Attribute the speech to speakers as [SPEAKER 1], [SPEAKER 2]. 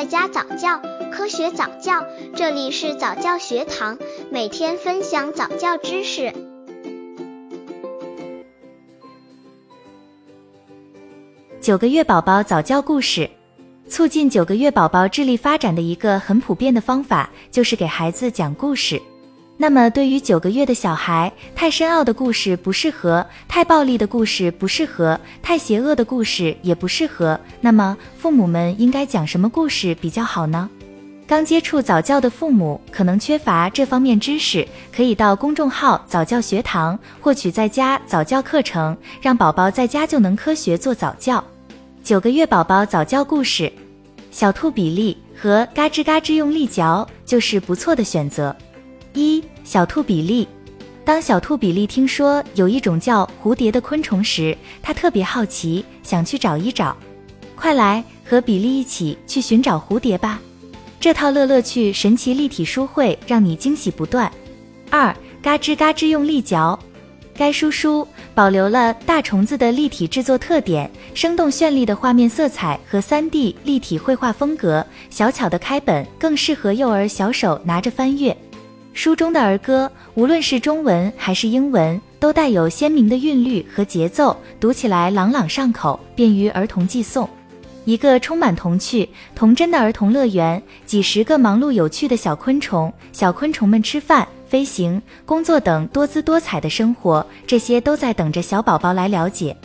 [SPEAKER 1] 在家早教，科学早教，这里是早教学堂，每天分享早教知识。
[SPEAKER 2] 九个月宝宝早教故事，促进九个月宝宝智力发展的一个很普遍的方法，就是给孩子讲故事。那么，对于九个月的小孩，太深奥的故事不适合，太暴力的故事不适合，太邪恶的故事也不适合。那么，父母们应该讲什么故事比较好呢？刚接触早教的父母可能缺乏这方面知识，可以到公众号早教学堂获取在家早教课程，让宝宝在家就能科学做早教。九个月宝宝早教故事，小兔比利和嘎吱嘎吱用力嚼就是不错的选择。一小兔比利，当小兔比利听说有一种叫蝴蝶的昆虫时，他特别好奇，想去找一找。快来和比利一起去寻找蝴蝶吧！这套乐乐趣神奇立体书会让你惊喜不断。二嘎吱嘎吱用力嚼，该书书保留了大虫子的立体制作特点，生动绚丽的画面色彩和三 D 立体绘画风格，小巧的开本更适合幼儿小手拿着翻阅。书中的儿歌，无论是中文还是英文，都带有鲜明的韵律和节奏，读起来朗朗上口，便于儿童记诵。一个充满童趣、童真的儿童乐园，几十个忙碌有趣的小昆虫，小昆虫们吃饭、飞行、工作等多姿多彩的生活，这些都在等着小宝宝来了解。